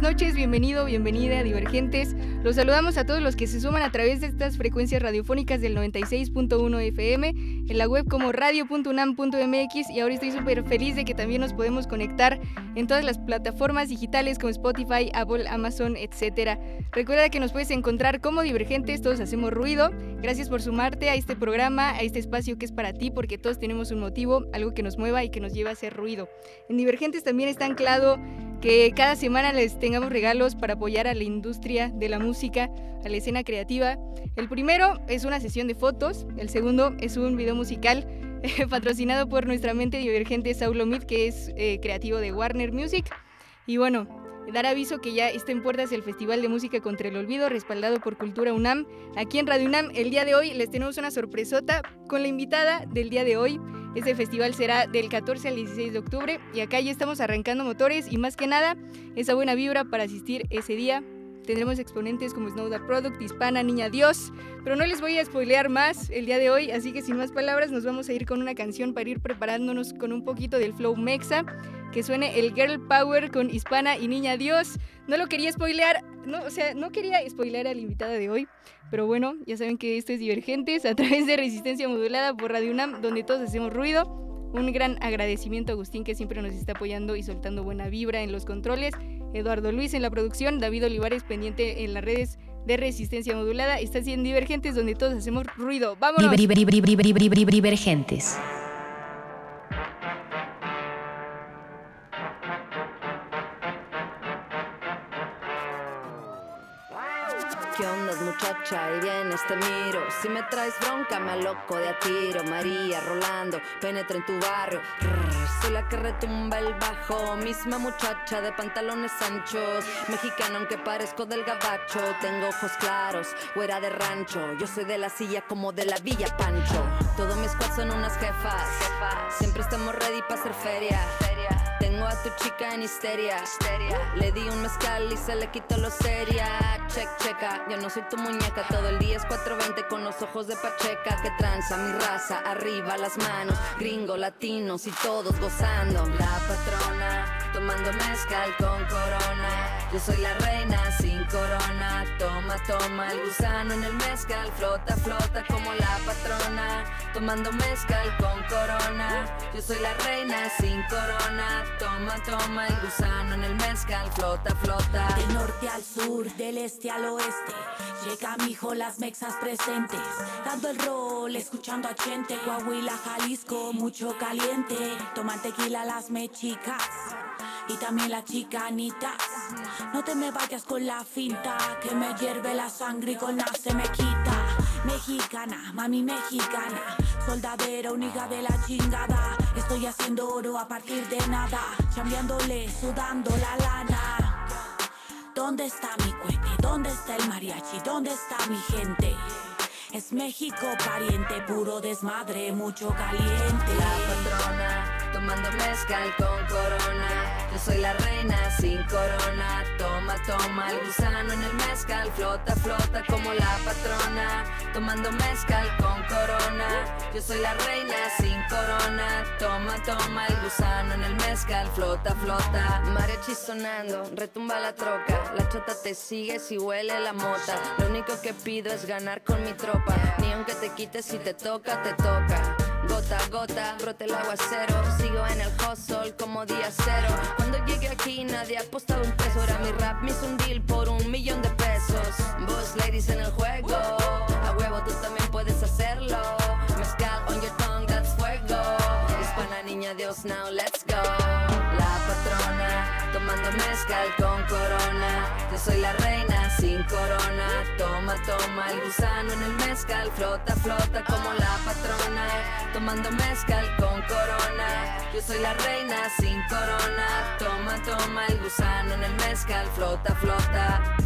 Buenas noches, bienvenido, bienvenida a Divergentes. Los saludamos a todos los que se suman a través de estas frecuencias radiofónicas del 96.1 FM, en la web como radio.unam.mx y ahora estoy súper feliz de que también nos podemos conectar en todas las plataformas digitales como Spotify, Apple, Amazon, etc. Recuerda que nos puedes encontrar como Divergentes, todos hacemos ruido. Gracias por sumarte a este programa, a este espacio que es para ti, porque todos tenemos un motivo, algo que nos mueva y que nos lleve a hacer ruido. En Divergentes también está anclado que cada semana les tengamos regalos para apoyar a la industria de la música, a la escena creativa. El primero es una sesión de fotos, el segundo es un video musical patrocinado por nuestra mente divergente Saulo Mid, que es eh, creativo de Warner Music. Y bueno, dar aviso que ya está en puertas el Festival de Música contra el Olvido, respaldado por Cultura UNAM. Aquí en Radio UNAM, el día de hoy les tenemos una sorpresota con la invitada del día de hoy. Este festival será del 14 al 16 de octubre y acá ya estamos arrancando motores y más que nada esa buena vibra para asistir ese día. Tendremos exponentes como Snow the Product, Hispana, Niña Dios, pero no les voy a spoilear más el día de hoy, así que sin más palabras nos vamos a ir con una canción para ir preparándonos con un poquito del flow mexa, que suene el Girl Power con Hispana y Niña Dios. No lo quería spoilear, no, o sea, no quería spoilear a la invitada de hoy, pero bueno, ya saben que esto es Divergentes a través de Resistencia Modulada por Radio UNAM, donde todos hacemos ruido. Un gran agradecimiento a Agustín que siempre nos está apoyando y soltando buena vibra en los controles. Eduardo Luis en la producción, David Olivares pendiente en las redes de Resistencia Modulada. Está haciendo Divergentes donde todos hacemos ruido. ¡Vámonos! Diver- Divergentes. ¿Qué muchacha? Y vienes te miro. Si me traes bronca me loco de a tiro. María, Rolando, penetra en tu barrio. Soy la que retumba el bajo. Misma muchacha de pantalones anchos. Mexicana aunque parezco del gabacho. Tengo ojos claros, fuera de rancho. Yo soy de la silla como de la Villa Pancho. Todos mis squad son unas jefas. Siempre estamos ready para hacer feria tengo a tu chica en histeria. Le di un mezcal y se le quitó lo seria. Check, checa, yo no soy tu muñeca. Todo el día es 420 con los ojos de Pacheca. Que tranza mi raza, arriba las manos. Gringo, latinos y todos gozando. La patrona, tomando mezcal con corona. Yo soy la reina sin corona. Toma, toma el gusano en el mezcal. Flota, flota como la patrona. Tomando mezcal con corona. Yo soy la reina sin corona. Toma, toma el gusano en el mezcal. Flota, flota. Del norte al sur, del este al oeste. Llega mi hijo, las mexas presentes. Dando el rol, escuchando a Chente. Coahuila, Jalisco, mucho caliente. Toman tequila las mechicas. Y también las chicanitas. No te me vayas con la finta. Que me hierve la sangre y con la se me quita. Mexicana, mami mexicana. Soldadera, hija de la chingada. Estoy haciendo oro a partir de nada. Chambeándole, sudando la lana. ¿Dónde está mi cohete? ¿Dónde está el mariachi? ¿Dónde está mi gente? Es México pariente, puro desmadre, mucho caliente. La patrona, tomando mezcal con corona. Yo soy la reina sin corona. Toma, toma el gusano en el mezcal. Flota, flota como la patrona. Tomando mezcal con corona. Yo soy la reina sin corona. Toma, toma el gusano en el mezcal. Flota, flota. Mariachi sonando, retumba la troca. La chota te sigue si huele la mota. Lo único que pido es ganar con mi tropa. Ni aunque te quites si te toca, te toca. Gota a gota, brote el aguacero. Sigo en el hustle como día cero. Cuando llegue aquí nadie nadie apostaba un peso. Era mi rap, me hizo un deal por un millón de pesos. Boss ladies en el juego, a huevo tú también puedes hacerlo. Mezcal on your tongue, that's fuego. Hispana niña Dios, now let's go. Mezcal con corona. Yo soy la reina sin corona. Toma, toma el gusano en el mezcal. Flota, flota como la patrona. Tomando mezcal con corona. Yo soy la reina sin corona. Toma, toma el gusano en el mezcal. Flota, flota.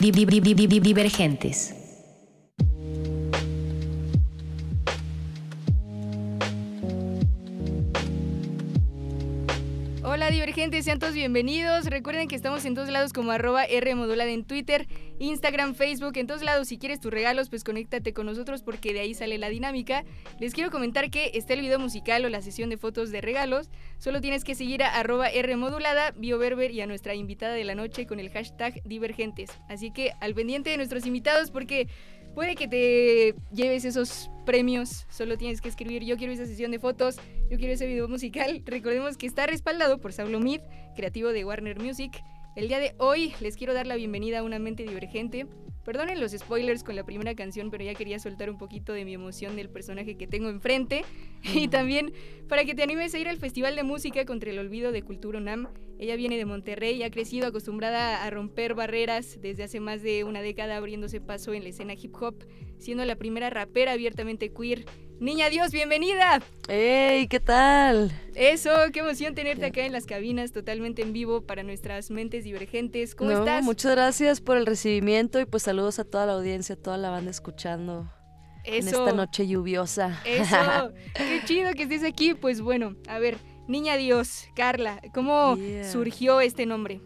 Divergentes. Sean bienvenidos. Recuerden que estamos en todos lados como arroba R modulada en Twitter, Instagram, Facebook, en todos lados. Si quieres tus regalos, pues conéctate con nosotros porque de ahí sale la dinámica. Les quiero comentar que está el video musical o la sesión de fotos de regalos. Solo tienes que seguir a arroba R modulada, BioBerber y a nuestra invitada de la noche con el hashtag divergentes. Así que al pendiente de nuestros invitados porque puede que te lleves esos premios. Solo tienes que escribir yo quiero esa sesión de fotos, yo quiero ese video musical. Recordemos que está respaldado por Saulo Mid, creativo de Warner Music. El día de hoy les quiero dar la bienvenida a una mente divergente. Perdonen los spoilers con la primera canción, pero ya quería soltar un poquito de mi emoción del personaje que tengo enfrente. Y también para que te animes a ir al Festival de Música contra el Olvido de Cultura UNAM. Ella viene de Monterrey y ha crecido acostumbrada a romper barreras desde hace más de una década abriéndose paso en la escena hip hop, siendo la primera rapera abiertamente queer. Niña Dios, bienvenida. ¡Ey! ¿Qué tal? Eso, qué emoción tenerte acá en las cabinas totalmente en vivo para nuestras mentes divergentes. ¿Cómo No, estás? Muchas gracias por el recibimiento y pues saludos a toda la audiencia, a toda la banda escuchando en esta noche lluviosa. Eso, qué chido que estés aquí. Pues bueno, a ver, Niña Dios, Carla, ¿cómo Yeah. surgió este nombre?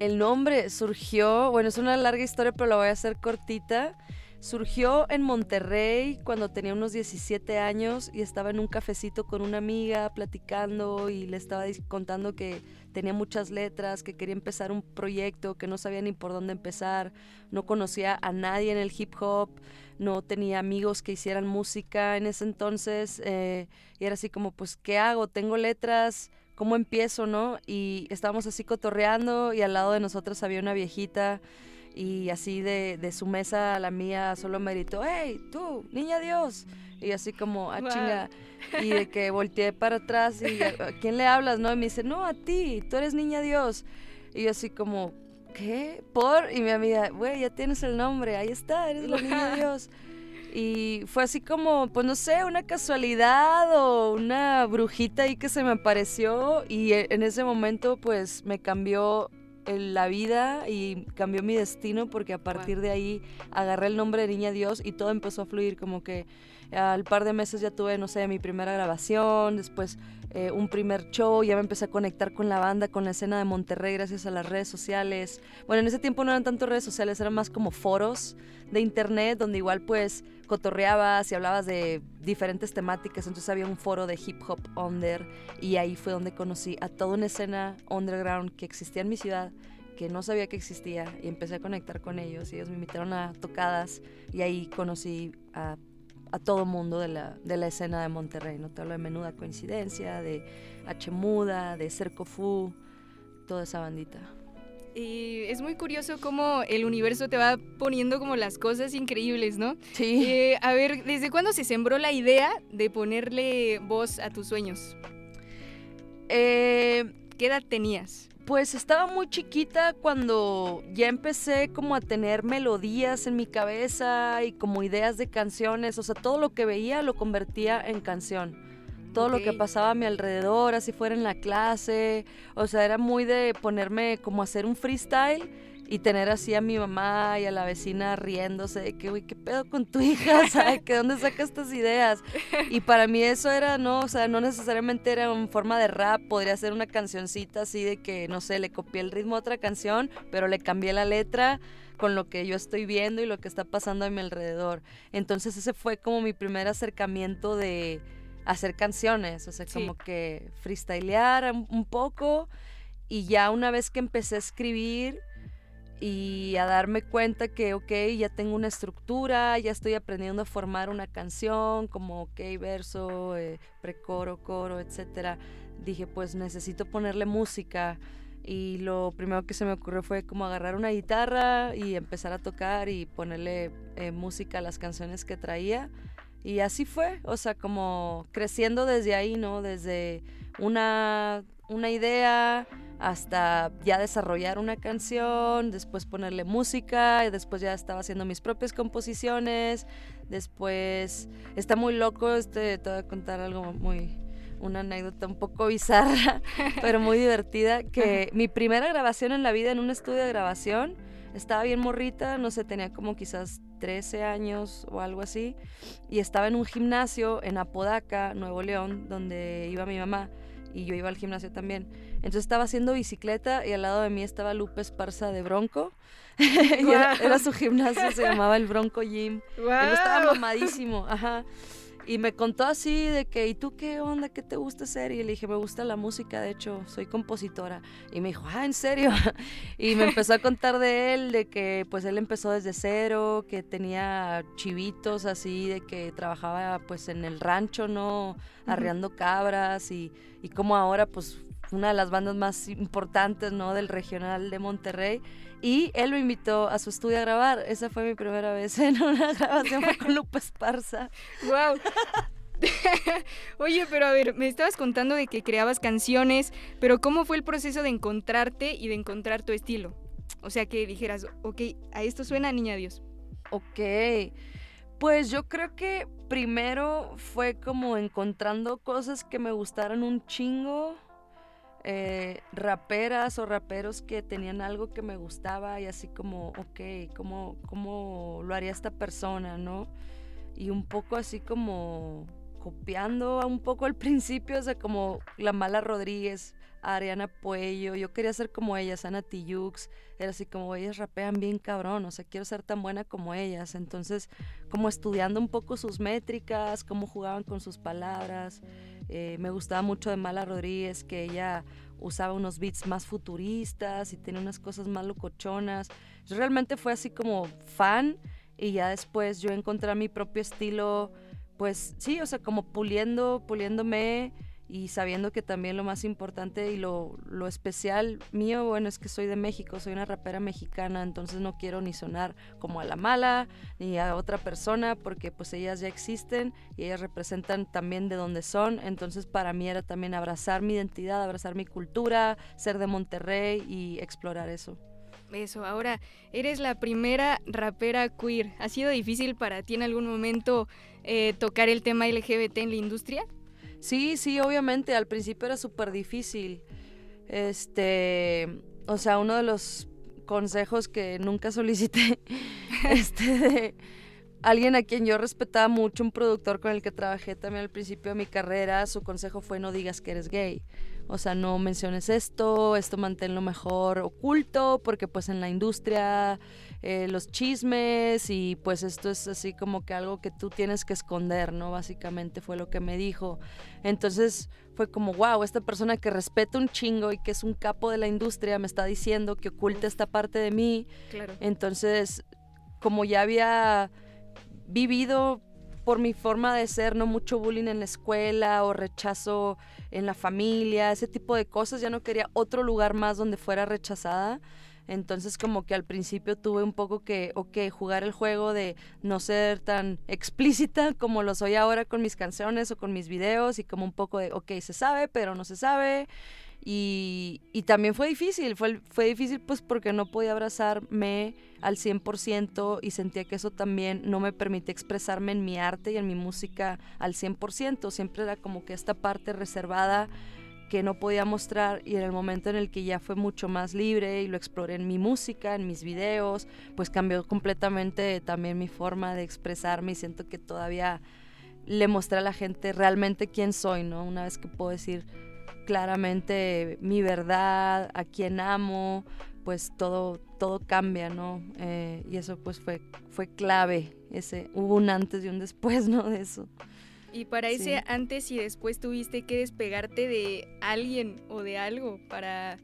El nombre surgió, bueno, es una larga historia, pero la voy a hacer cortita. Surgió en Monterrey cuando tenía unos 17 años y estaba en un cafecito con una amiga platicando y le estaba contando que tenía muchas letras, que quería empezar un proyecto, que no sabía ni por dónde empezar, no conocía a nadie en el hip hop, no tenía amigos que hicieran música en ese entonces eh, y era así como, pues, ¿qué hago? Tengo letras, ¿cómo empiezo, no? Y estábamos así cotorreando y al lado de nosotros había una viejita y así de, de su mesa a la mía solo me gritó, hey, tú, niña Dios. Y así como, ah, Guau. chinga. Y de que volteé para atrás y, ¿a a quién le hablas, no? Y me dice, no, a ti, tú eres niña Dios. Y yo así como, ¿qué? ¿Por? Y mi amiga, güey, ya tienes el nombre, ahí está, eres la niña Dios. Y fue así como, pues no sé, una casualidad o una brujita ahí que se me apareció y e- en ese momento pues me cambió la vida y cambió mi destino porque a partir de ahí agarré el nombre de Niña Dios y todo empezó a fluir como que al par de meses ya tuve, no sé, mi primera grabación, después eh, un primer show, ya me empecé a conectar con la banda, con la escena de Monterrey gracias a las redes sociales. Bueno, en ese tiempo no eran tanto redes sociales, eran más como foros de internet donde igual pues cotorreabas y hablabas de diferentes temáticas, entonces había un foro de hip hop under y ahí fue donde conocí a toda una escena underground que existía en mi ciudad que no sabía que existía y empecé a conectar con ellos y ellos me invitaron a tocadas y ahí conocí a, a todo mundo de la, de la escena de Monterrey, no te hablo de Menuda Coincidencia, de H Muda, de Cerco Fu, toda esa bandita. Y es muy curioso cómo el universo te va poniendo como las cosas increíbles, ¿no? Sí. Eh, a ver, ¿desde cuándo se sembró la idea de ponerle voz a tus sueños? Eh, ¿Qué edad tenías? Pues estaba muy chiquita cuando ya empecé como a tener melodías en mi cabeza y como ideas de canciones, o sea, todo lo que veía lo convertía en canción. Todo lo que pasaba a mi alrededor, así fuera en la clase, o sea, era muy de ponerme como a hacer un freestyle y tener así a mi mamá y a la vecina riéndose de que, güey, ¿qué pedo con tu hija? ¿Sabes? ¿Que dónde saca estas ideas? Y para mí eso era, no, o sea, no necesariamente era en forma de rap, podría ser una cancioncita así de que, no sé, le copié el ritmo a otra canción, pero le cambié la letra con lo que yo estoy viendo y lo que está pasando a mi alrededor. Entonces ese fue como mi primer acercamiento de, hacer canciones, o sea, como que freestylear un poco y ya una vez que empecé a escribir y a darme cuenta que, ok, ya tengo una estructura, ya estoy aprendiendo a formar una canción, como, ok, verso, eh, precoro, coro, etcétera, dije, pues necesito ponerle música. Y lo primero que se me ocurrió fue como agarrar una guitarra y empezar a tocar y ponerle eh, música a las canciones que traía. Y así fue, o sea, como creciendo desde ahí, ¿no? Desde una, una idea hasta ya desarrollar una canción, después ponerle música y después ya estaba haciendo mis propias composiciones. Después está muy loco, este, te voy a contar algo muy, una anécdota un poco bizarra, pero muy divertida, que mi primera grabación en la vida en un estudio de grabación, estaba bien morrita, no sé, tenía como quizás 13 años o algo así, y estaba en un gimnasio en Apodaca, Nuevo León, donde iba mi mamá y yo iba al gimnasio también. Entonces estaba haciendo bicicleta y al lado de mí estaba Lupe Esparza de Bronco. y era, su gimnasio, se llamaba el Bronco Gym. Él estaba mamadísimo, ajá. Y me contó así de que, ¿y tú qué onda? ¿Qué te gusta hacer? Y le dije, me gusta la música, de hecho, soy compositora. Y me dijo, ah, ¿en serio? y me empezó a contar de él, de que pues él empezó desde cero, que tenía chivitos así, de que trabajaba pues en el rancho, ¿no? Arreando cabras y, y como ahora pues una de las bandas más importantes, ¿no? Del regional de Monterrey. Y él lo invitó a su estudio a grabar. Esa fue mi primera vez en una grabación con Lupe Esparza. ¡Wow! Oye, pero a ver, me estabas contando de que creabas canciones, pero ¿cómo fue el proceso de encontrarte y de encontrar tu estilo? O sea, que dijeras, ok, a esto suena Niña Dios. Ok, pues yo creo que primero fue como encontrando cosas que me gustaran un chingo eh, raperas o raperos que tenían algo que me gustaba y así como, ok, ¿cómo, ¿cómo lo haría esta persona, no? Y un poco así como copiando un poco al principio, o sea, como la Mala Rodríguez, Ariana Puello, yo quería ser como ellas, Ana Tijux, era así como ellas rapean bien cabrón, o sea, quiero ser tan buena como ellas, entonces como estudiando un poco sus métricas, cómo jugaban con sus palabras, eh, me gustaba mucho de Mala Rodríguez, que ella usaba unos beats más futuristas y tenía unas cosas más locochonas, yo realmente fue así como fan y ya después yo encontré mi propio estilo, pues sí, o sea, como puliendo, puliéndome y sabiendo que también lo más importante y lo, lo, especial mío, bueno, es que soy de México, soy una rapera mexicana, entonces no quiero ni sonar como a la mala ni a otra persona porque pues ellas ya existen y ellas representan también de donde son, entonces para mí era también abrazar mi identidad, abrazar mi cultura, ser de Monterrey y explorar eso. Eso, ahora eres la primera rapera queer. ¿Ha sido difícil para ti en algún momento eh, tocar el tema LGBT en la industria? Sí, sí, obviamente, al principio era súper difícil. Este, o sea, uno de los consejos que nunca solicité, este, de alguien a quien yo respetaba mucho, un productor con el que trabajé también al principio de mi carrera, su consejo fue no digas que eres gay. O sea, no menciones esto, esto manténlo mejor oculto, porque pues en la industria eh, los chismes y pues esto es así como que algo que tú tienes que esconder, ¿no? Básicamente fue lo que me dijo. Entonces fue como, wow, esta persona que respeta un chingo y que es un capo de la industria me está diciendo que oculta esta parte de mí. Claro. Entonces, como ya había vivido por mi forma de ser, no mucho bullying en la escuela o rechazo en la familia, ese tipo de cosas, ya no quería otro lugar más donde fuera rechazada. Entonces como que al principio tuve un poco que, ok, jugar el juego de no ser tan explícita como lo soy ahora con mis canciones o con mis videos y como un poco de, ok, se sabe, pero no se sabe. Y, y también fue difícil, fue, fue difícil pues porque no podía abrazarme al 100% y sentía que eso también no me permitía expresarme en mi arte y en mi música al 100%, siempre era como que esta parte reservada que no podía mostrar y en el momento en el que ya fue mucho más libre y lo exploré en mi música, en mis videos, pues cambió completamente también mi forma de expresarme y siento que todavía le mostré a la gente realmente quién soy, ¿no? Una vez que puedo decir claramente mi verdad, a quién amo, pues todo, todo cambia, ¿no? Eh, y eso pues fue, fue clave, ese, hubo un antes y un después, ¿no? De eso. Y para ese antes y después tuviste que despegarte de alguien o de algo para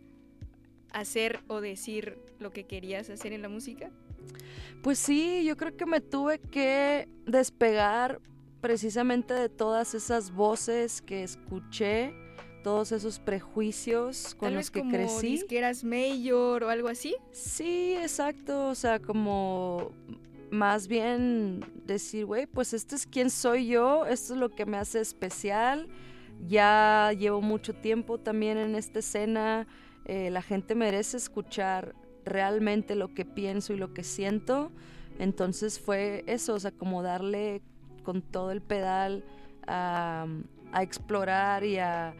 hacer o decir lo que querías hacer en la música. Pues sí, yo creo que me tuve que despegar precisamente de todas esas voces que escuché, todos esos prejuicios con los que crecí. que eras mayor o algo así. Sí, exacto, o sea, como más bien decir, güey, pues este es quién soy yo, esto es lo que me hace especial. Ya llevo mucho tiempo también en esta escena, eh, la gente merece escuchar realmente lo que pienso y lo que siento. Entonces fue eso, o sea, como darle con todo el pedal a, explorar y a,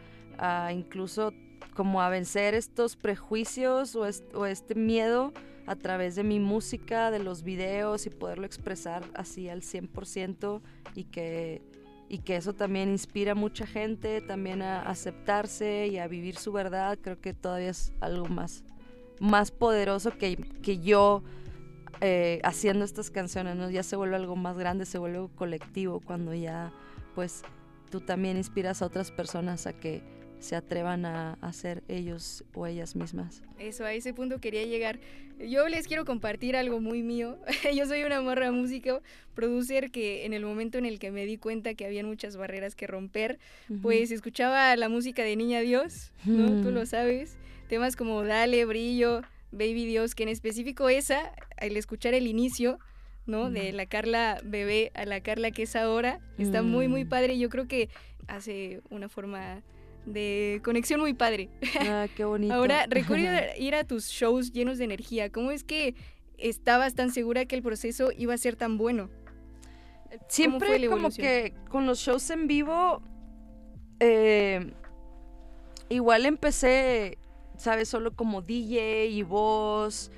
incluso como a vencer estos prejuicios o este miedo a través de mi música, de los videos y poderlo expresar así al 100% y que, y que eso también inspira a mucha gente también a aceptarse y a vivir su verdad, creo que todavía es algo más, más poderoso que, que yo eh, haciendo estas canciones, ¿no? Ya se vuelve algo más grande, se vuelve colectivo cuando ya pues tú también inspiras a otras personas a que se atrevan a, hacer ellos o ellas mismas. Eso, a ese punto quería llegar. Yo les quiero compartir algo muy mío. Yo soy una morra músico, producer que en el momento en el que me di cuenta que había muchas barreras que romper, pues escuchaba la música de Niña Dios, ¿no? Tú lo sabes. Temas como Dale, Brillo, Baby Dios, que en específico esa, al escuchar el inicio, ¿no? De la Carla bebé a la Carla que es ahora, está muy, muy mm. padre. Yo creo que hace una forma de conexión muy padre. Ah, qué bonito. Ahora, recuerdo ir a tus shows llenos de energía. ¿Cómo es que estabas tan segura que el proceso iba a ser tan bueno? Siempre como que con los shows en vivo, eh, igual empecé, ¿sabes? Solo como DJ y voz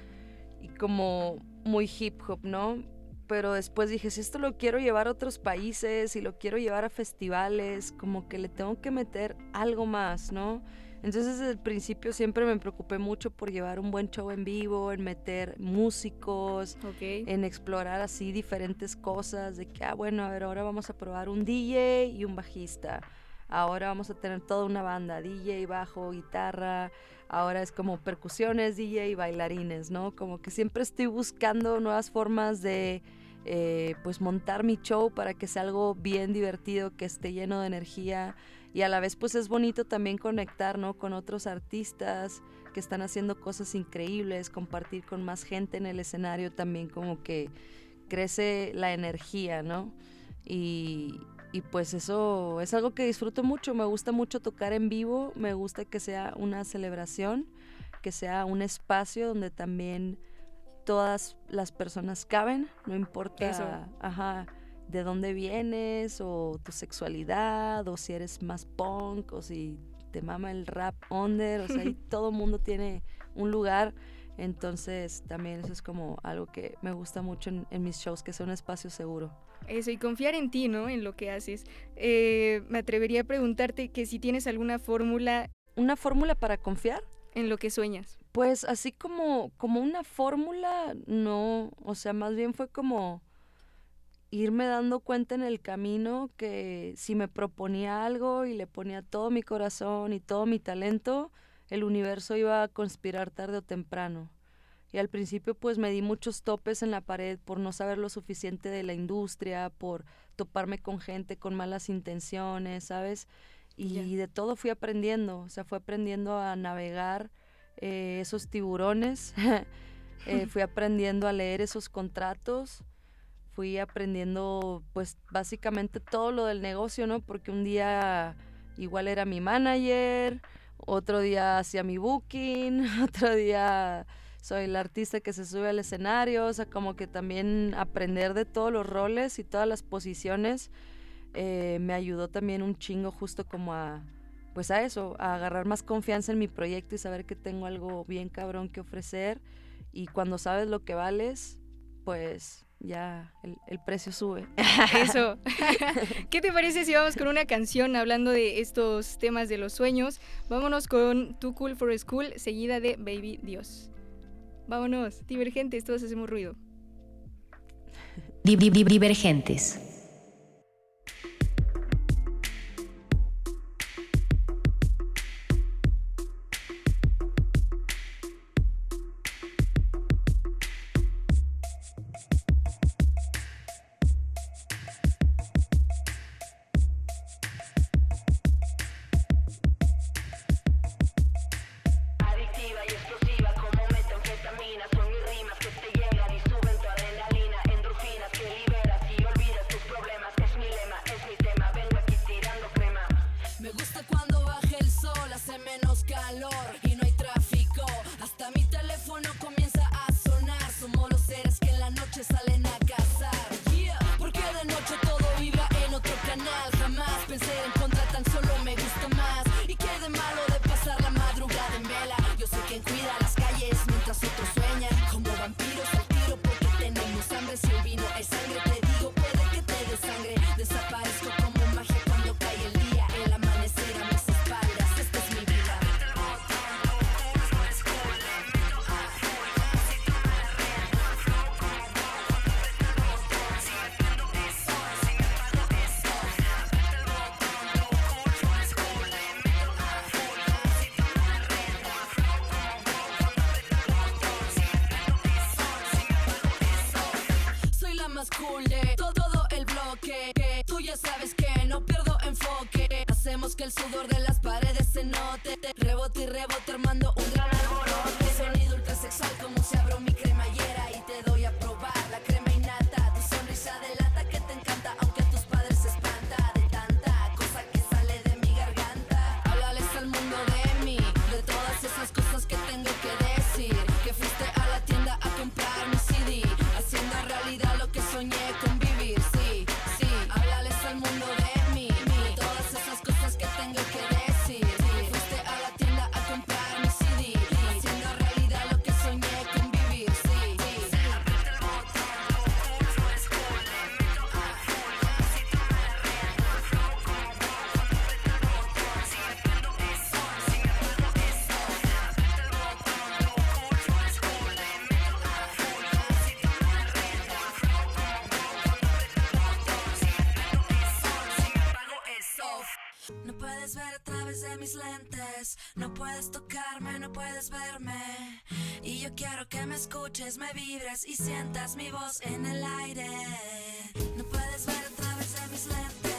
y como muy hip hop, ¿no? Pero después dije, si esto lo quiero llevar a otros países y lo quiero llevar a festivales, como que le tengo que meter algo más, ¿no? Entonces desde el principio siempre me preocupé mucho por llevar un buen show en vivo, en meter músicos, en explorar así diferentes cosas, de que, ah, bueno, a ver, ahora vamos a probar un DJ y un bajista. Ahora vamos a tener toda una banda, DJ, bajo, guitarra. Ahora es como percusiones, DJ y bailarines, ¿no? Como que siempre estoy buscando nuevas formas de eh, pues montar mi show para que sea algo bien divertido, que esté lleno de energía y a la vez pues es bonito también conectar ¿no? con otros artistas que están haciendo cosas increíbles, compartir con más gente en el escenario también como que crece la energía, ¿no? Y, y pues eso es algo que disfruto mucho, me gusta mucho tocar en vivo, me gusta que sea una celebración, que sea un espacio donde también todas las personas caben, no importa Ajá, de dónde vienes o tu sexualidad o si eres más punk o si te mama el rap under, o sea, ahí todo mundo tiene un lugar. Entonces también eso es como algo que me gusta mucho en, mis shows, que sea un espacio seguro. Eso, y confiar en ti, ¿no? En lo que haces. Eh, me atrevería a preguntarte que si tienes alguna fórmula. ¿Una fórmula para confiar? En lo que sueñas. Pues así como, como una fórmula, no, o sea, más bien fue como irme dando cuenta en el camino que si me proponía algo y le ponía todo mi corazón y todo mi talento, el universo iba a conspirar tarde o temprano. Y al principio pues me di muchos topes en la pared por no saber lo suficiente de la industria, por toparme con gente con malas intenciones, ¿sabes? Y de todo fui aprendiendo, o sea, fui aprendiendo a navegar eh, esos tiburones, eh, fui aprendiendo a leer esos contratos, fui aprendiendo pues básicamente todo lo del negocio, ¿no? Porque un día igual era mi manager, otro día hacía mi booking, otro día soy el artista que se sube al escenario, o sea, como que también aprender de todos los roles y todas las posiciones eh, me ayudó también un chingo justo como a pues a eso, a agarrar más confianza en mi proyecto y saber que tengo algo bien cabrón que ofrecer. Y cuando sabes lo que vales, pues ya el, precio sube. Eso. ¿Qué te parece si vamos con una canción hablando de estos temas de los sueños? Vámonos con Too Cool for School, seguida de Baby Dios. Vámonos, divergentes, todos hacemos ruido. Divergentes. Quiero que me escuches, me vibres y sientas mi voz en el aire. No puedes ver a través de mis lentes,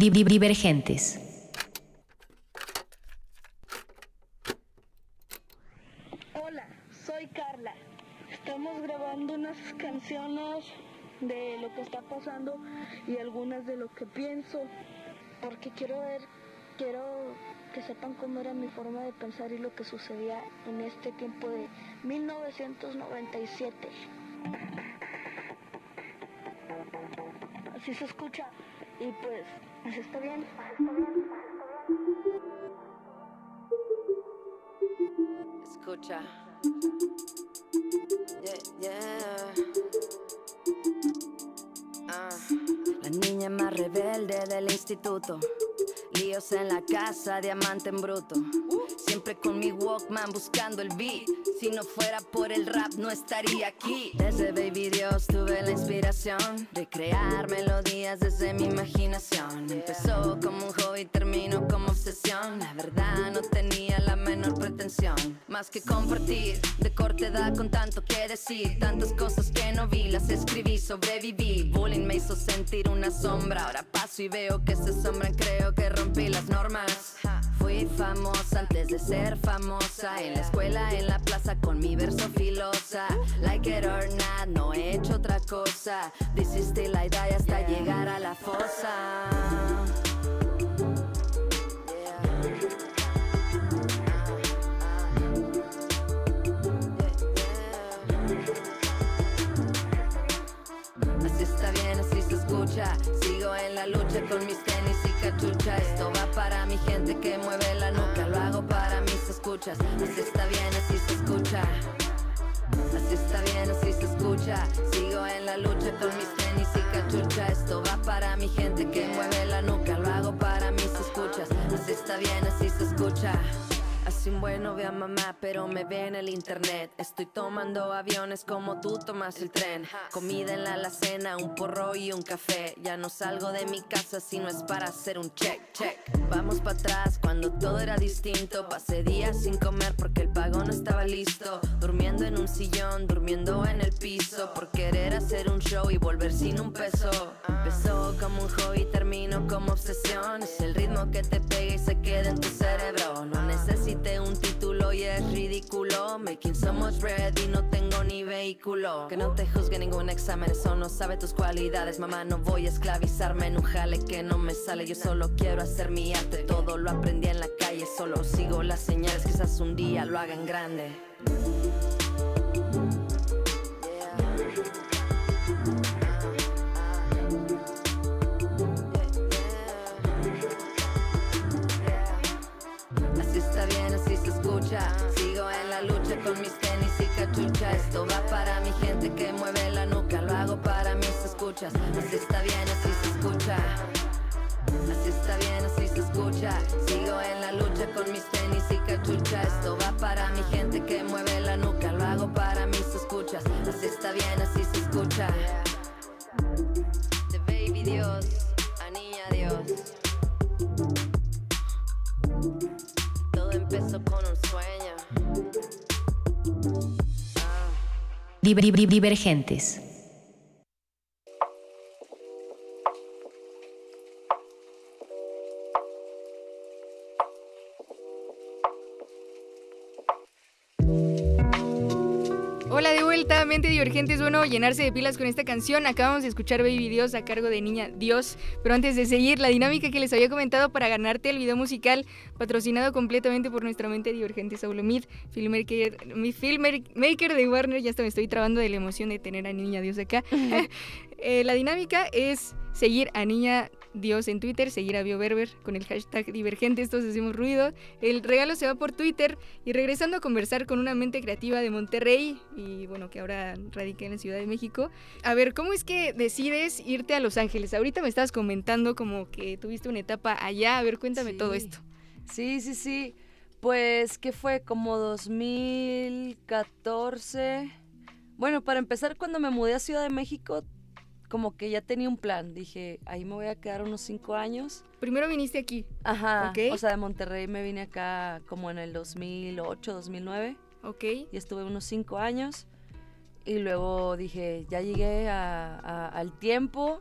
Divergentes. Hola, soy Carla. Estamos grabando unas canciones de lo que está pasando y algunas de lo que pienso, porque quiero ver, quiero que sepan cómo era mi forma de pensar y lo que sucedía en este tiempo de 1997. Así se escucha y pues, así está bien, así está bien, así está bien. Escucha. Yeah, yeah. Ah. La niña más rebelde del instituto. Líos en la casa, diamante en bruto. Siempre con mi Walkman buscando el beat. Si no fuera por el rap, no estaría aquí. Desde Baby Dios tuve la inspiración de crear melodías desde mi imaginación. Empezó como un hobby, terminó como obsesión. La verdad, no tenía la menor pretensión. Más que compartir, de corta edad con tanto que decir. Tantas cosas que no vi, las escribí, sobreviví. Bullying me hizo sentir una sombra. Ahora paso y veo que se sombran, creo que rompí las normas. Fui famosa antes de ser famosa. En la escuela, en la plaza, con mi verso filosa. Like it or not, no he hecho otra cosa. This is still I die hasta llegar a la fosa. Así está bien, así se escucha. Sigo en la lucha con mis tenis Esto va para mi gente que mueve la nuca. Lo hago para mis escuchas. Así está bien, así se escucha. Así está bien, así se escucha. Sigo en la lucha con mis tenis y cachucha. Esto va para mi gente que mueve la nuca. Lo hago para mis escuchas. Así está bien, así se escucha. Así un bueno ve a mamá, pero me ve en el internet. Estoy tomando aviones como tú tomas el tren. Comida en la alacena, un porro y un café. Ya no salgo de mi casa si no es para hacer un check, check. Vamos para atrás cuando todo era distinto. Pasé días sin comer porque el pago no estaba listo. Durmiendo en un sillón, durmiendo en el piso. Por querer hacer un show y volver sin un peso. Empezó como un hobby, termino como obsesión. Es el ritmo que te pega y se queda en tu cerebro. No necesito un título y es ridículo. Making so much bread y no tengo ni vehículo. Que no te juzgue ningún examen, eso no sabe tus cualidades. Mamá, no voy a esclavizarme en un jale que no me sale. Yo solo quiero hacer mi arte, todo lo aprendí en la calle. Solo sigo las señales, quizás un día lo haga en grande. Cachucha. Esto va para mi gente que mueve la nuca. Lo hago para mis escuchas. Así está bien, así se escucha. Así está bien, así se escucha. Sigo en la lucha con mis tenis y cachucha. Esto va para mi gente que mueve la nuca. Lo hago para mis escuchas. Así está bien, así Divergentes. Llenarse de pilas con esta canción. Acabamos de escuchar Baby Dios a cargo de Niña Dios. Pero antes de seguir, la dinámica que les había comentado para ganarte el video musical, patrocinado completamente por nuestra mente divergente, Saulo Mid, filmmaker, mi filmmaker de Warner. Ya hasta me estoy trabando de la emoción de tener a Niña Dios acá. Eh, la dinámica es seguir a Niña Dios en Twitter, seguir a BioBerber con el hashtag Divergentes, todos hacemos ruido. El regalo se va por Twitter y regresando a conversar con una mente creativa de Monterrey y bueno, que ahora radica en la Ciudad de México. A ver, ¿cómo es que decides irte a Los Ángeles? Ahorita me estabas comentando como que tuviste una etapa allá, a ver, cuéntame todo esto. Sí, sí, sí. Pues que fue como 2014. Bueno, para empezar, cuando me mudé a Ciudad de México, como que ya tenía un plan. Dije, ahí me voy a quedar unos cinco años. Primero viniste aquí. Ajá. O sea, de Monterrey me vine acá como en el 2008, 2009. Ok. Y estuve unos cinco años. Y luego dije, ya llegué al tiempo.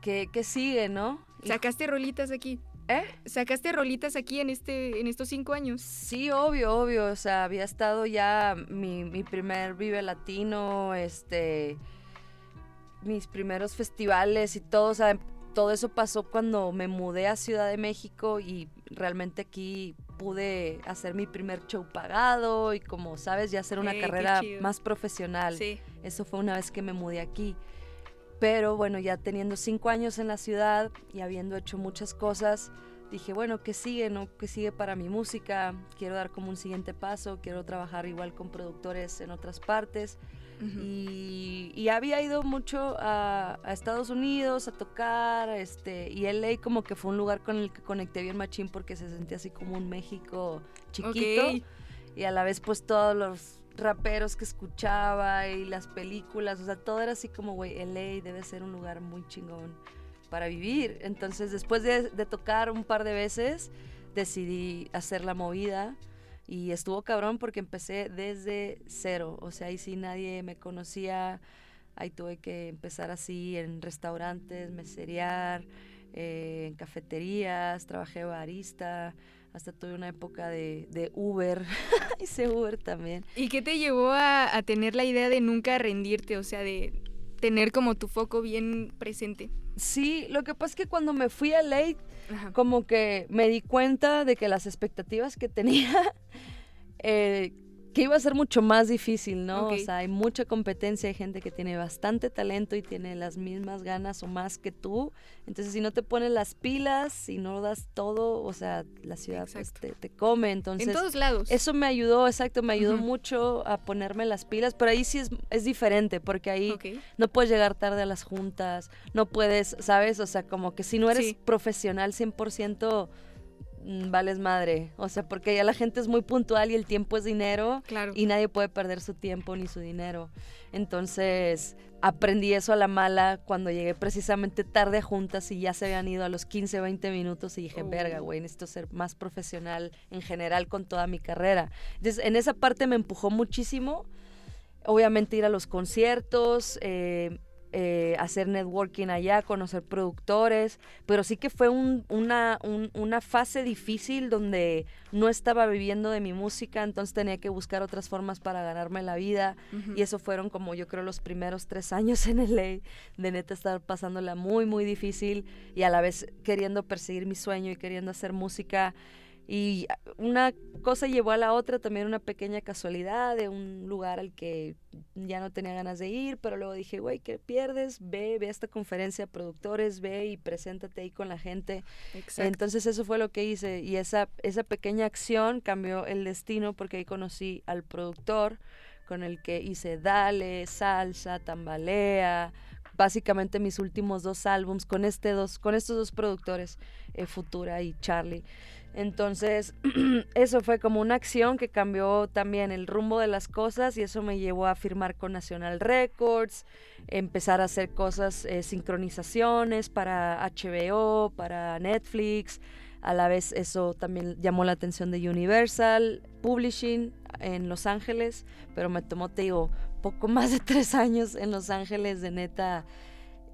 que sigue, no? ¿Sacaste rolitas aquí? ¿Eh? ¿Sacaste rolitas aquí en, este, en estos cinco años? Sí, obvio, obvio. O sea, había estado ya mi, mi primer Vive Latino, este mis primeros festivales y todo, o sea, todo eso pasó cuando me mudé a Ciudad de México y realmente aquí pude hacer mi primer show pagado y como sabes, ya hacer una carrera más profesional. Sí. Eso fue una vez que me mudé aquí. Pero bueno, ya teniendo cinco años en la ciudad y habiendo hecho muchas cosas, dije, bueno, ¿qué sigue? No? ¿Qué sigue para mi música? Quiero dar como un siguiente paso, quiero trabajar igual con productores en otras partes y, había ido mucho a, Estados Unidos a tocar, este, y LA como que fue un lugar con el que conecté bien machín porque se sentía así como un México chiquito. Y a la vez pues todos los raperos que escuchaba y las películas, o sea, todo era así como, güey, LA debe ser un lugar muy chingón para vivir. Entonces después de, de tocar un par de veces, decidí hacer la movida y estuvo cabrón porque empecé desde cero, o sea, ahí sí nadie me conocía, ahí tuve que empezar así en restaurantes, meserear, eh, en cafeterías, trabajé barista, hasta tuve una época de, de Uber, hice Uber también. ¿Y qué te llevó a, a tener la idea de nunca rendirte, o sea, de tener como tu foco bien presente? Sí, lo que pasa es que cuando me fui a Late, como que me di cuenta de que las expectativas que tenía eh, que iba a ser mucho más difícil, ¿no? O sea, hay mucha competencia, hay gente que tiene bastante talento y tiene las mismas ganas o más que tú. Entonces, si no te pones las pilas, si no das todo, o sea, la ciudad pues, te, come. Entonces, en todos lados. Eso me ayudó, exacto, me ayudó mucho a ponerme las pilas, pero ahí sí es, es diferente, porque ahí no puedes llegar tarde a las juntas, no puedes, ¿sabes? O sea, como que si no eres profesional 100%, mm, vales madre. O sea, porque ya la gente es muy puntual y el tiempo es dinero. Claro. Y nadie puede perder su tiempo ni su dinero. Entonces, aprendí eso a la mala cuando llegué precisamente tarde a juntas y ya se habían ido a los 15, 20 minutos y dije, verga, güey, necesito ser más profesional en general con toda mi carrera. Entonces, en esa parte me empujó muchísimo. Obviamente ir a los conciertos, eh, eh, hacer networking allá, conocer productores, pero sí que fue un- una, un- una fase difícil donde no estaba viviendo de mi música, entonces tenía que buscar otras formas para ganarme la vida y eso fueron como yo creo los primeros tres años en LA, de neta estar pasándola muy, muy difícil y a la vez queriendo perseguir mi sueño y queriendo hacer música. Y una cosa llevó a la otra, también una pequeña casualidad de un lugar al que ya no tenía ganas de ir, pero luego dije, güey, ¿qué pierdes? Ve, ve a esta conferencia de productores, ve y preséntate ahí con la gente. Exacto. Entonces eso fue lo que hice y esa, esa pequeña acción cambió el destino porque ahí conocí al productor con el que hice Dale, Salsa, Tambalea, básicamente mis últimos dos álbums con, este dos, con estos dos productores, eh, Futura y Charlie. Entonces, eso fue como una acción que cambió también el rumbo de las cosas y eso me llevó a firmar con National Records, empezar a hacer cosas, eh, sincronizaciones para HBO, para Netflix. A la vez eso también llamó la atención de Universal Publishing en Los Ángeles, pero me tomó, te digo, poco más de tres años en Los Ángeles de neta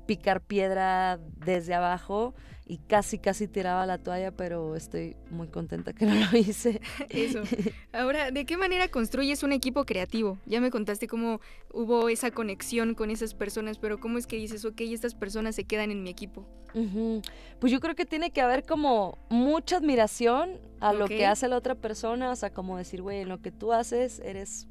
picar piedra desde abajo y casi, casi tiraba la toalla, pero estoy muy contenta que no lo hice. Eso. Ahora, ¿de qué manera construyes un equipo creativo? Ya me contaste cómo hubo esa conexión con esas personas, pero ¿cómo es que dices, ok, estas personas se quedan en mi equipo? Pues yo creo que tiene que haber como mucha admiración a lo que hace la otra persona, o sea, como decir, güey, en lo que tú haces eres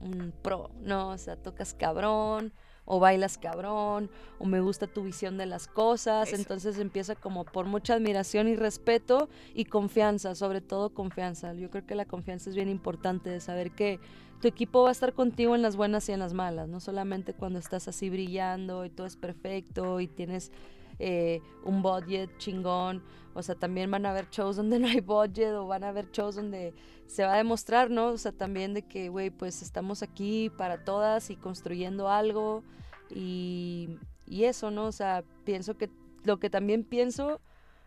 un pro, ¿no? O sea, tocas cabrón, o bailas cabrón, o me gusta tu visión de las cosas, Eso. entonces empieza como por mucha admiración y respeto y confianza, sobre todo confianza. Yo creo que la confianza es bien importante de saber que tu equipo va a estar contigo en las buenas y en las malas, no solamente cuando estás así brillando y todo es perfecto y tienes eh, un budget chingón. O sea, también van a haber shows donde no hay budget o van a haber shows donde se va a demostrar, ¿no? O sea, también de que, güey, pues estamos aquí para todas y construyendo algo y, y eso, ¿no? O sea, pienso que lo que también pienso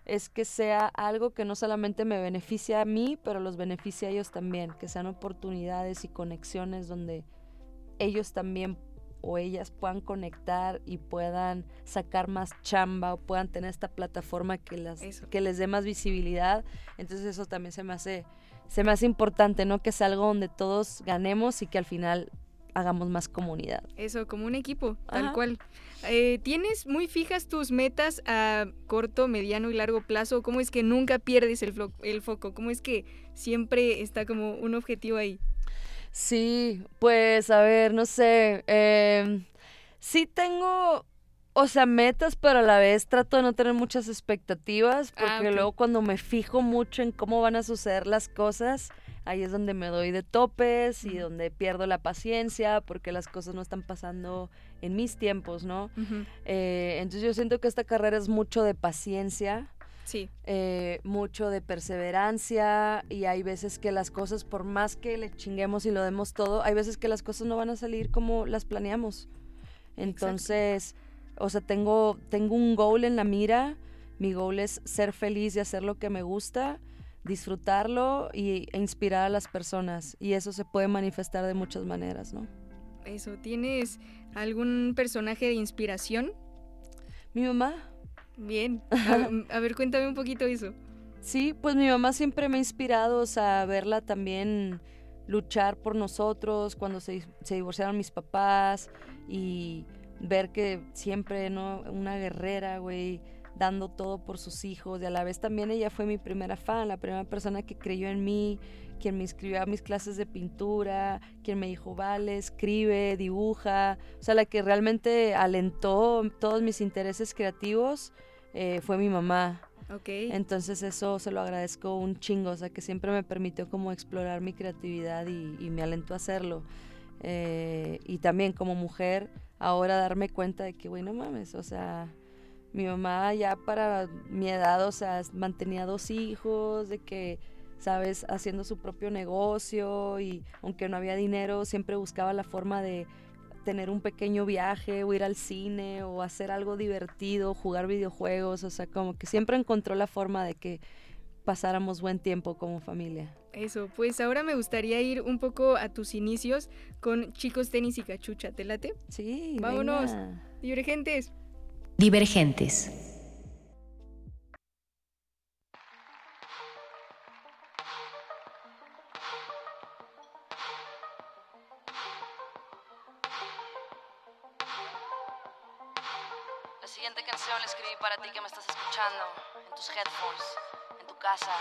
es que sea algo que no solamente me beneficia a mí, pero los beneficia a ellos también, que sean oportunidades y conexiones donde ellos también o ellas puedan conectar y puedan sacar más chamba o puedan tener esta plataforma que, las, Eso. que les dé más visibilidad. Entonces eso también se me hace, se me hace importante, ¿no? Que es algo donde todos ganemos y que al final hagamos más comunidad. Eso, como un equipo, tal Ajá. cual. Eh, ¿Tienes muy fijas tus metas a corto, mediano y largo plazo? ¿Cómo es que nunca pierdes el, el foco? ¿Cómo es que siempre está como un objetivo ahí? Sí, pues a ver, no sé. em, sí tengo, o sea, metas, pero a la vez trato de no tener muchas expectativas, porque Ah, ok. luego cuando me fijo mucho en cómo van a suceder las cosas, ahí es donde me doy de topes y donde pierdo la paciencia, porque las cosas no están pasando en mis tiempos, ¿no? Eh, entonces yo siento que esta carrera es mucho de paciencia Sí, eh, mucho de perseverancia y hay veces que las cosas, por más que le chinguemos y lo demos todo, hay veces que las cosas no van a salir como las planeamos. Entonces, o sea, tengo, tengo un goal en la mira, mi goal es ser feliz y hacer lo que me gusta, disfrutarlo y, e inspirar a las personas y eso se puede manifestar de muchas maneras, ¿no? eso. ¿Tienes algún personaje de inspiración? Mi mamá, Bien. A, a ver, cuéntame un poquito eso. Sí, pues mi mamá siempre me ha inspirado, o sea, verla también luchar por nosotros cuando se, se divorciaron mis papás y ver que siempre, ¿no? Una guerrera, güey, dando todo por sus hijos y a la vez también ella fue mi primera fan, la primera persona que creyó en mí, quien me inscribió a mis clases de pintura, quien me dijo, vale, escribe, dibuja, o sea, la que realmente alentó todos mis intereses creativos eh, fue mi mamá. Okay. Entonces eso se lo agradezco un chingo, o sea que siempre me permitió como explorar mi creatividad y, me alentó a hacerlo. Eh, y también como mujer, ahora darme cuenta de que, güey, no mames, o sea, mi mamá ya para mi edad, o sea, mantenía dos hijos, de que, sabes, haciendo su propio negocio y aunque no había dinero, siempre buscaba la forma de tener un pequeño viaje o ir al cine o hacer algo divertido, jugar videojuegos, o sea, como que siempre encontró la forma de que pasáramos buen tiempo como familia. Eso, pues ahora me gustaría ir un poco a tus inicios con Chicos Tenis y Cachucha, ¿te late? Sí. Vámonos. Divergentes. Divergentes. para ti que me estás escuchando, en tus headphones, en tu casa,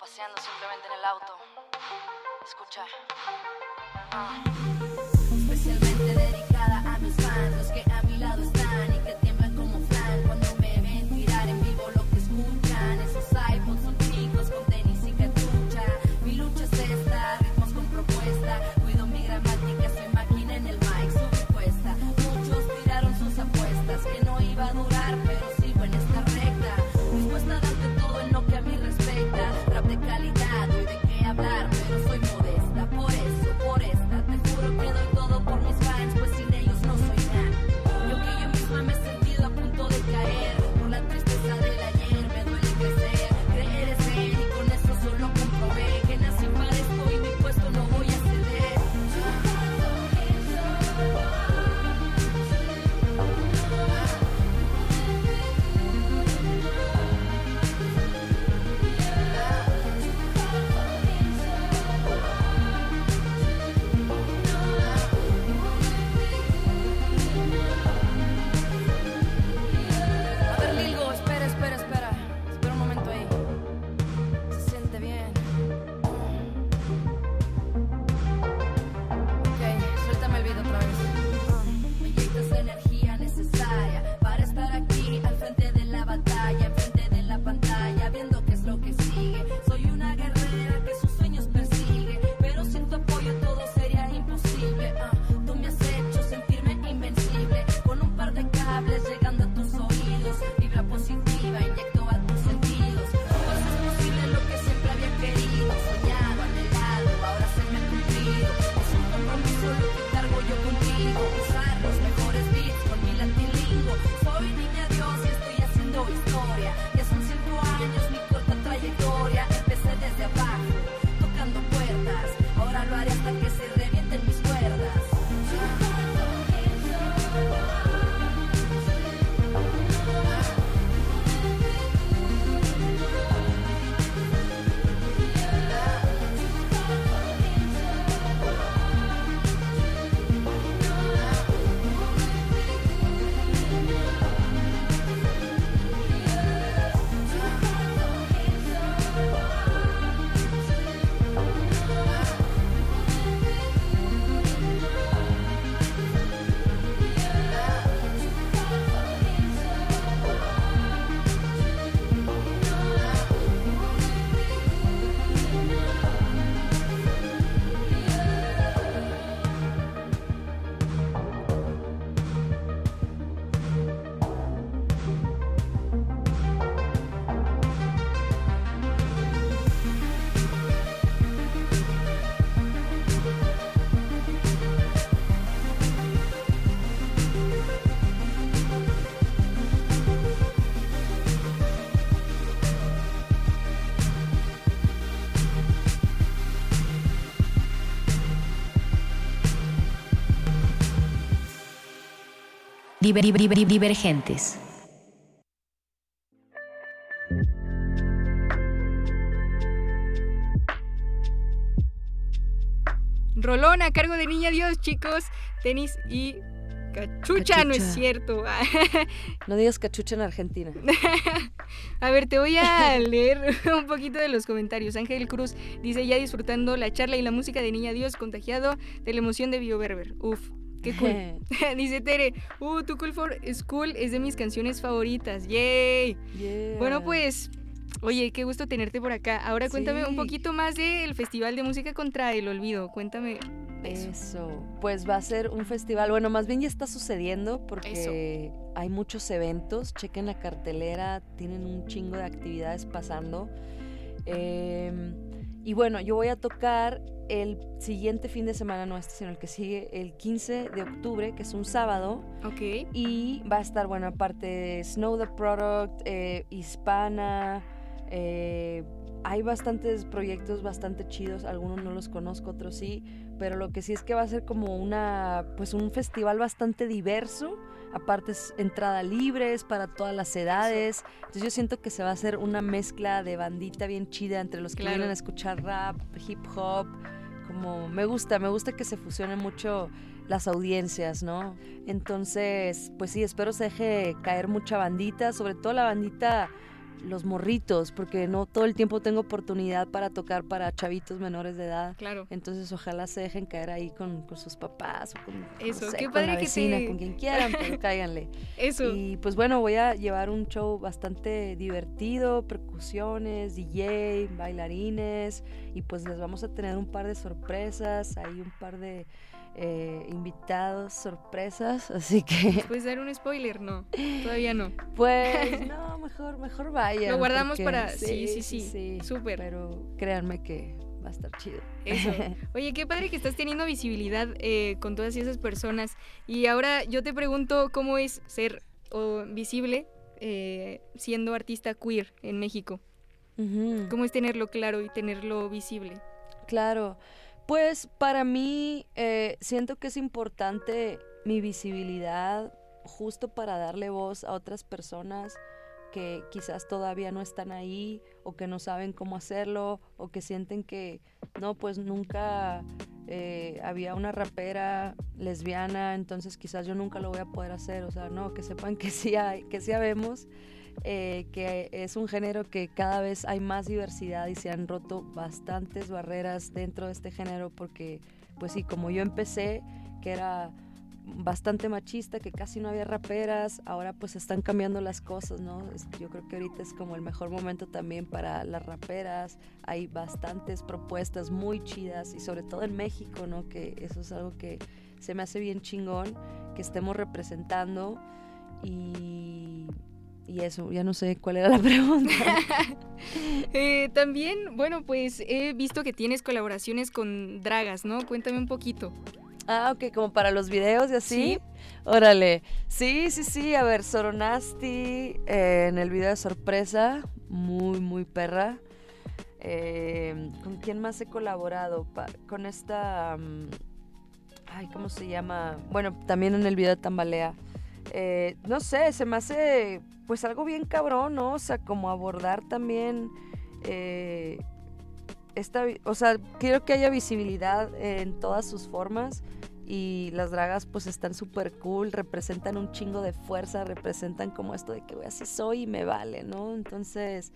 paseando simplemente en el auto. Escucha. Ah. diver, diver, divergentes. Rolón a cargo de Niña Dios, chicos. Tenis y cachucha, cachucha. no es cierto. no digas cachucha en Argentina. a ver, te voy a leer un poquito de los comentarios. Ángel Cruz dice, ya disfrutando la charla y la música de Niña Dios, contagiado de la emoción de Bio Berber. Uf, Dice Tere, uh, Too Cool for School es de mis canciones favoritas. ¡Yay! Bueno, pues Oye, qué gusto tenerte por acá. Ahora cuéntame un poquito más del Festival de Música contra el Olvido. Cuéntame eso. Pues va a ser un festival, bueno, más bien ya está sucediendo porque hay muchos eventos. Chequen la cartelera, tienen un chingo de actividades pasando. Em, y bueno, yo voy a tocar el siguiente fin de semana, no este, sino el que sigue, el 15 de octubre, que es un sábado. Ok. Y va a estar, bueno, aparte Snow the Product, eh, Hispana, eh, hay bastantes proyectos bastante chidos, algunos no los conozco, otros sí, pero lo que sí es que va a ser como una, pues un festival bastante diverso, aparte es entrada libre, es para todas las edades, entonces yo siento que se va a hacer una mezcla de bandita bien chida entre los que vienen a escuchar rap, hip hop, como me gusta, me gusta que se fusionen mucho las audiencias, ¿no? Entonces, pues sí, espero se deje caer mucha bandita, sobre todo la bandita los morritos, porque no todo el tiempo tengo oportunidad para tocar para chavitos menores de edad. Claro. Entonces ojalá se dejen caer ahí con, sus papás o con, Eso, qué con padre la vecina, con quien quieran, pero cáiganle. Eso. Y pues bueno, voy a llevar un show bastante divertido, percusiones, DJ, bailarines, y pues les vamos a tener un par de sorpresas, hay un par de eh, invitados, sorpresas, así que... ¿Puedes dar un spoiler? No, todavía no. Pues no, mejor, mejor vaya. Lo guardamos para... Sí, sí, sí, sí, súper. Pero créanme que va a estar chido. Eso. Oye, qué padre que estás teniendo visibilidad eh, con todas esas personas. Y ahora yo te pregunto cómo es ser visible eh, siendo artista queer en México. ¿Cómo es tenerlo claro y tenerlo visible? Claro. Pues para mí eh, siento que es importante mi visibilidad justo para darle voz a otras personas que quizás todavía no están ahí o que no saben cómo hacerlo o que sienten que no, pues nunca eh, había una rapera lesbiana, entonces quizás yo nunca lo voy a poder hacer, o sea, no, que sepan que sí hay, que sí habemos eh, que es un género que cada vez hay más diversidad y se han roto bastantes barreras dentro de este género porque, pues sí, como yo empecé, que era bastante machista, que casi no había raperas, ahora pues están cambiando las cosas, ¿no? Yo creo que ahorita es como el mejor momento también para las raperas, hay bastantes propuestas muy chidas y sobre todo en México, ¿no? Que eso es algo que se me hace bien chingón, que estemos representando y y eso, ya no sé cuál era la pregunta. Eh, también, bueno, pues he visto que tienes colaboraciones con dragas, ¿no? Cuéntame un poquito. Ah, ok, como para los videos y así. Órale. Sí, sí, sí. A ver, Soronasti eh, en el video de sorpresa. Muy, muy perra. Eh, ¿Con quién más he colaborado? con esta. Mm, ay, ¿cómo se llama? Bueno, también en el video de Tambalea. Eh, no sé, se me hace pues algo bien cabrón, ¿no? O sea, como abordar también eh, esta, o sea, quiero que haya visibilidad en todas sus formas y las dragas pues están súper cool, representan un chingo de fuerza, representan como esto de que así soy y me vale, ¿no? Entonces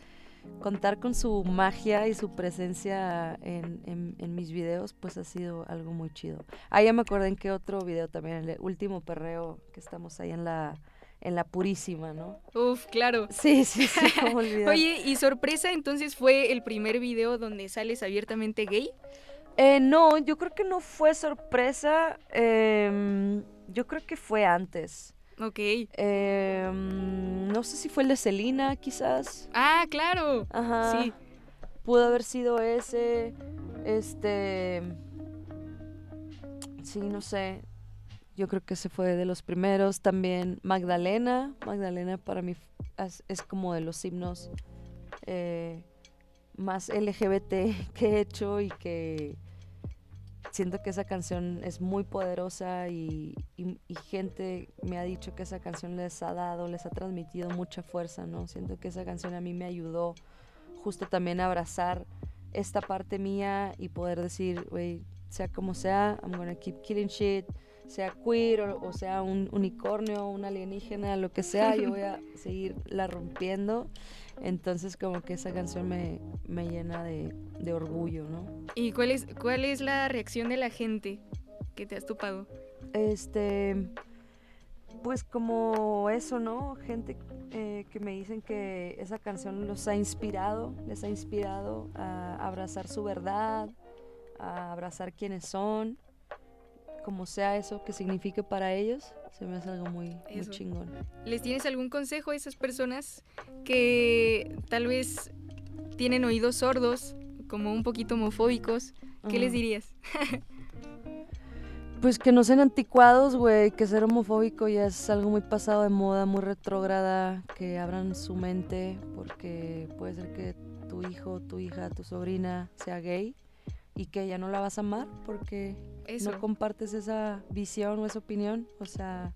contar con su magia y su presencia en, mis videos, pues ha sido algo muy chido. Ah, ya me acordé en qué otro video también, el último perreo que estamos ahí en la en la purísima, ¿no? Uf, claro. Sí, sí, sí, cómo Oye, ¿y sorpresa entonces fue el primer video donde sales abiertamente gay? Eh, no, yo creo que no fue sorpresa. Em, yo creo que fue antes. Ok. Em, no sé si fue el de Celina, quizás. Ah, claro. Ajá. Sí. Pudo haber sido ese. Este. Sí, no sé. Yo creo que ese fue de los primeros. También Magdalena. Magdalena para mí es, como de los himnos eh, más LGBT que he hecho y que siento que esa canción es muy poderosa y, gente me ha dicho que esa canción les ha dado, les ha transmitido mucha fuerza, ¿no? Siento que esa canción a mí me ayudó justo también a abrazar esta parte mía y poder decir, güey, sea como sea, I'm gonna keep killing shit, sea queer o, sea un unicornio, un alienígena, lo que sea, yo voy a seguir la rompiendo. Entonces como que esa canción me, llena de, orgullo, ¿no? ¿Y cuál es, cuál es la reacción de la gente que te has topado? Este, pues como eso, ¿no? Gente eh, que me dicen que esa canción los ha inspirado, les ha inspirado a abrazar su verdad, a abrazar quienes son como sea eso que signifique para ellos, se me hace algo muy, muy chingón. ¿Les tienes algún consejo a esas personas que tal vez tienen oídos sordos, como un poquito homofóbicos? ¿Qué les dirías? Pues que no sean anticuados, güey, que ser homofóbico ya es algo muy pasado de moda, muy retrógrada, que abran su mente porque puede ser que tu hijo, tu hija, tu sobrina sea gay y que ya no la vas a amar porque no compartes esa visión o esa opinión. O sea,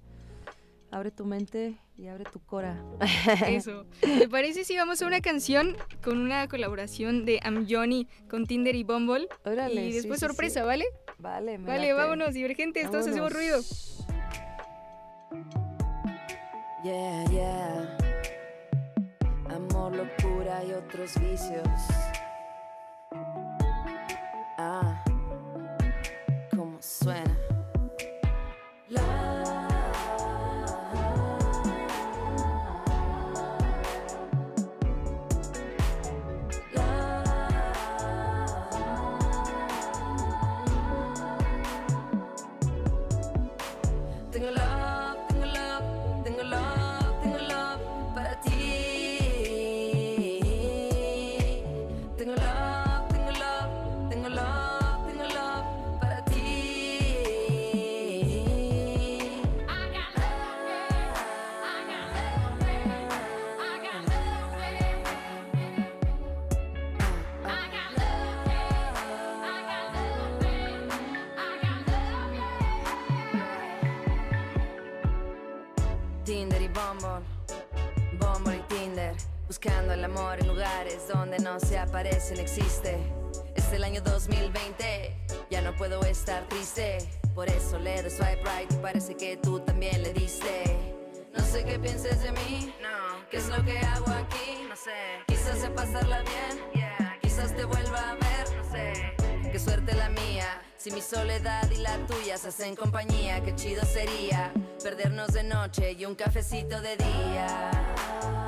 abre tu mente y abre tu cora. Eso. ¿Te parece si vamos a una canción con una colaboración de Am Johnny con Tinder y Bumble? y después sorpresa, ¿vale? Vale, me Vale, vámonos, divergentes, todos hacemos ruido. Yeah, yeah. Amor, locura y otros vicios. No se aparece, no existe. Es el año 2020, ya no puedo estar triste. Por eso le doy swipe right y parece que tú también le diste. No sé qué pienses de mí, no. ¿Qué es lo que hago aquí? No sé. Quizás sé pasarla bien, quizás te vuelva a ver, no sé. Qué suerte la mía. Si mi soledad y la tuya se hacen compañía, qué chido sería perdernos de noche y un cafecito de día.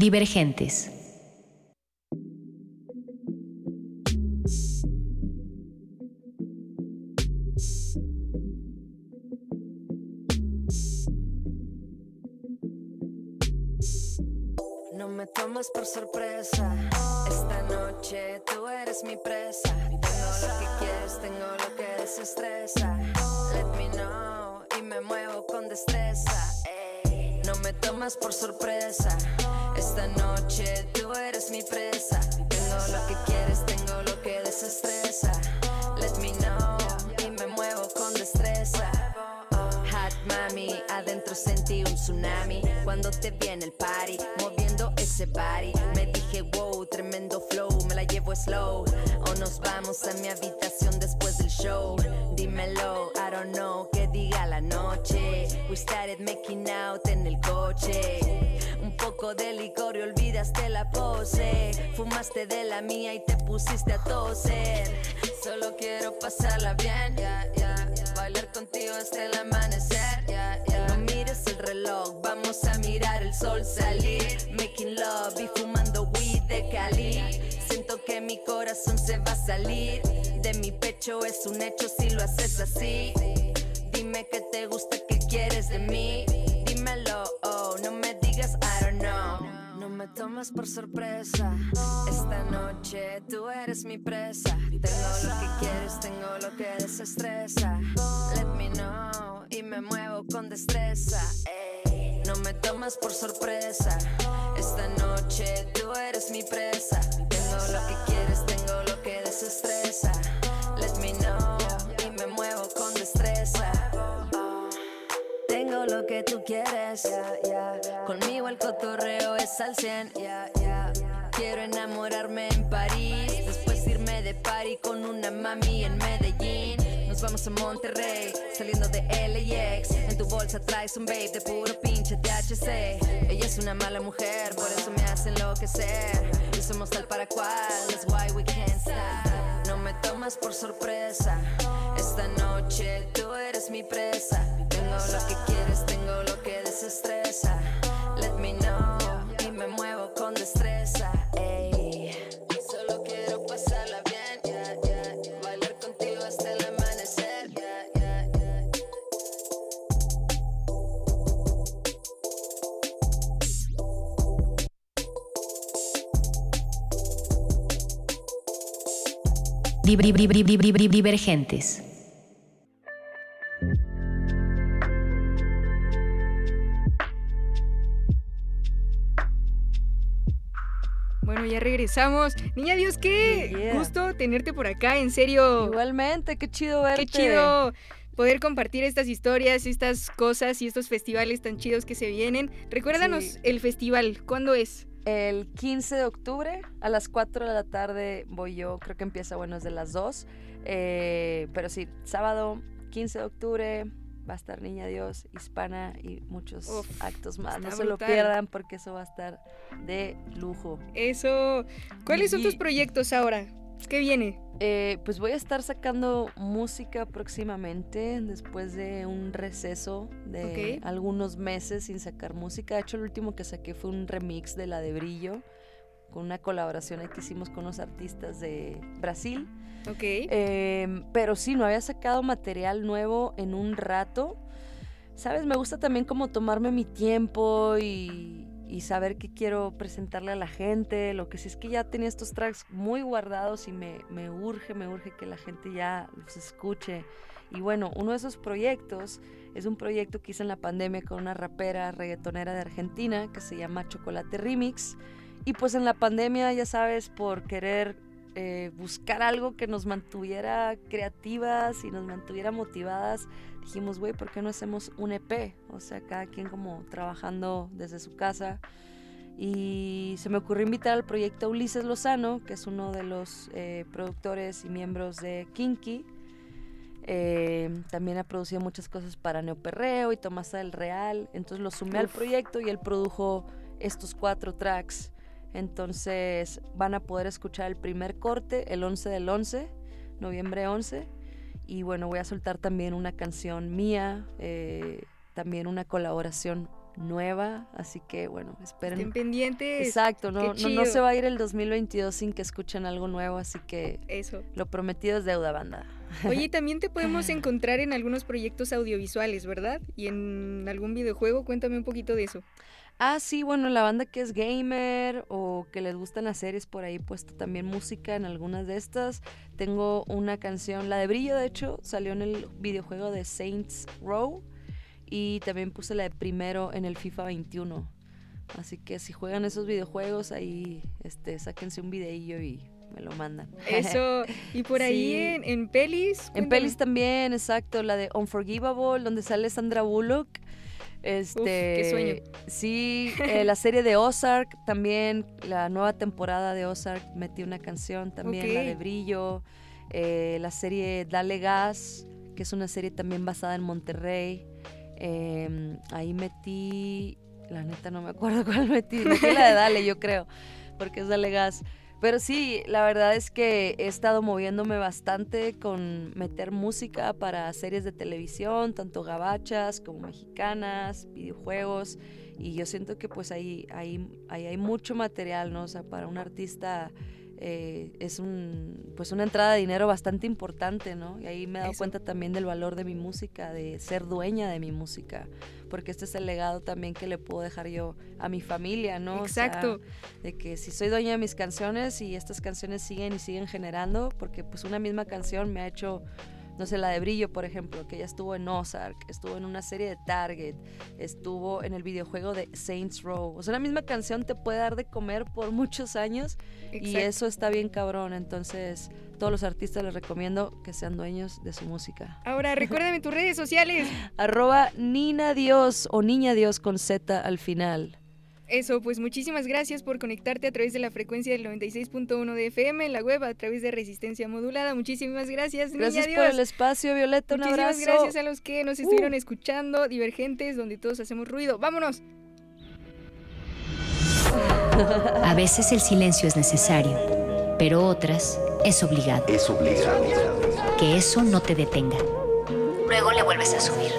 Divergentes. Un tsunami. Cuando te vi en el party, moviendo ese body. Me dije, wow, tremendo flow, me la llevo slow. O nos vamos a mi habitación después del show. Dímelo, I don't know, que diga la noche. We started making out en el coche. Un poco de licor y olvidaste la pose. Fumaste de la mía y te pusiste a toser. Solo quiero pasarla bien, ya, ya. Bailar contigo hasta el amanecer, vamos a mirar el sol salir. Making love y fumando weed de Cali. Siento que mi corazón se va a salir. De mi pecho es un hecho si lo haces así. Dime que te gusta, que quieres de mí. Dímelo, oh, no me digas I don't know. No me tomas por sorpresa. Esta noche tú eres mi presa. Tengo lo que quieres, desestresa. Let me know y me muevo con destreza. No me tomas por sorpresa. Esta noche tú eres mi presa. Tengo lo que quieres, tengo lo que desestresa. Let me know y me muevo con destreza. Tengo lo que tú quieres, conmigo el cotorreo es al 100. Quiero enamorarme en París, después irme de party con una mami en Medellín. Vamos a Monterrey, saliendo de LAX. En tu bolsa traes un babe de puro pinche THC. Ella es una mala mujer, por eso me hace enloquecer. Y somos tal para cual, that's why we can't stop. No me tomas por sorpresa. Esta noche tú eres mi presa. Divergentes. Bueno, ya regresamos. Niña Dios, qué Yeah, gusto tenerte por acá, en serio. Igualmente, qué chido verte. Qué chido poder compartir estas historias, estas cosas y estos festivales tan chidos que se vienen. Recuérdanos Sí. el festival, ¿cuándo es? El 15 de octubre a las 4 de la tarde voy yo, creo que empieza, bueno, es de las 2. eh, pero sí, sábado 15 de octubre va a estar Niña Dios, Hispana y muchos Uf, actos más. No se lo pierdan porque eso va a estar de lujo. Eso. ¿Cuáles son tus proyectos ahora? ¿Qué viene? Eh, pues voy a estar sacando música próximamente después de un receso de algunos meses sin sacar música. De hecho, el último que saqué fue un remix de la de Brillo con una colaboración que hicimos con unos artistas de Brasil. Ok. Em, pero sí, no había sacado material nuevo en un rato. Sabes, me gusta también como tomarme mi tiempo y, y saber qué quiero presentarle a la gente. Lo que sí es que ya tenía estos tracks muy guardados y me, me urge, me urge que la gente ya los escuche. Y bueno, uno de esos proyectos es un proyecto que hice en la pandemia con una rapera reggaetonera de Argentina que se llama Chocolate Remix. Y pues en la pandemia, ya sabes, por querer eh, buscar algo que nos mantuviera creativas y nos mantuviera motivadas, dijimos, güey, ¿por qué no hacemos un EP? O sea, cada quien como trabajando desde su casa. Y se me ocurrió invitar al proyecto Ulises Lozano, que es uno de los eh, productores y miembros de Kinky. Eh, también ha producido muchas cosas para Neoperreo y Tomasa del Real. Entonces lo sumé al Uf. proyecto y él produjo estos cuatro tracks. Entonces van a poder escuchar el primer corte el 11 del 11, noviembre 11. Y bueno, voy a soltar también una canción mía, eh, también una colaboración nueva. Así que bueno, esperen. Estén pendientes. Exacto, no, no, no se va a ir el 2022 sin que escuchen algo nuevo, así que Eso. lo prometido es deuda, banda. Oye, también te podemos encontrar en algunos proyectos audiovisuales, ¿verdad? Y en algún videojuego, cuéntame un poquito de eso. Ah, sí, bueno, la banda que es gamer o que les gustan las series, por ahí puesto también música en algunas de estas. Tengo una canción, la de Brillo, de hecho, salió en el videojuego de Saints Row y también puse la de Primero en el FIFA 21. Así que si juegan esos videojuegos, ahí este, sáquense un videillo y me lo mandan. Eso. Y por ahí en, en pelis. En pelis también, exacto, la de Unforgivable, donde sale Sandra Bullock. Este, qué sueño. Sí, eh, la serie de Ozark también, la nueva temporada de Ozark metí una canción también, la de. Brillo. eh, la serie Dale Gas, que es una serie también basada en Monterrey. em, ahí metí, la neta no me acuerdo cuál metí, metí la de Dale, yo creo, porque es Dale Gas. Pero sí, la verdad es que he estado moviéndome bastante con meter música para series de televisión, tanto gabachas como mexicanas, videojuegos. Y yo siento que pues ahí, ahí, ahí hay mucho material, ¿no? O sea, para un artista eh, es un, pues una entrada de dinero bastante importante, ¿no? Y ahí me he dado Eso. cuenta también del valor de mi música, de ser dueña de mi música, porque este es el legado también que le puedo dejar yo a mi familia, ¿no? O sea, Exacto. de que si soy dueña de mis canciones y estas canciones siguen y siguen generando, porque pues una misma canción me ha hecho no sé, la de Brillo, por ejemplo, que ella estuvo en Ozark, estuvo en una serie de Target, estuvo en el videojuego de Saints Row. O sea, la misma canción te puede dar de comer por muchos años y Exacto. eso está bien cabrón. Entonces, todos los artistas les recomiendo que sean dueños de su música. Ahora, recuérdame tus redes sociales. Arroba Nina Dios o Niña Dios con Z al final. Eso, pues muchísimas gracias por conectarte a través de la frecuencia del 96.1 de FM, en la web, a través de Resistencia Modulada. Muchísimas gracias, Gracias niña por el espacio, Violeta. Un Muchísimas abrazo. gracias a los que nos estuvieron escuchando, divergentes, donde todos hacemos ruido. ¡Vámonos! A veces el silencio es necesario, pero otras es obligado. Es obligado. Que eso no te detenga. Luego le vuelves a subir.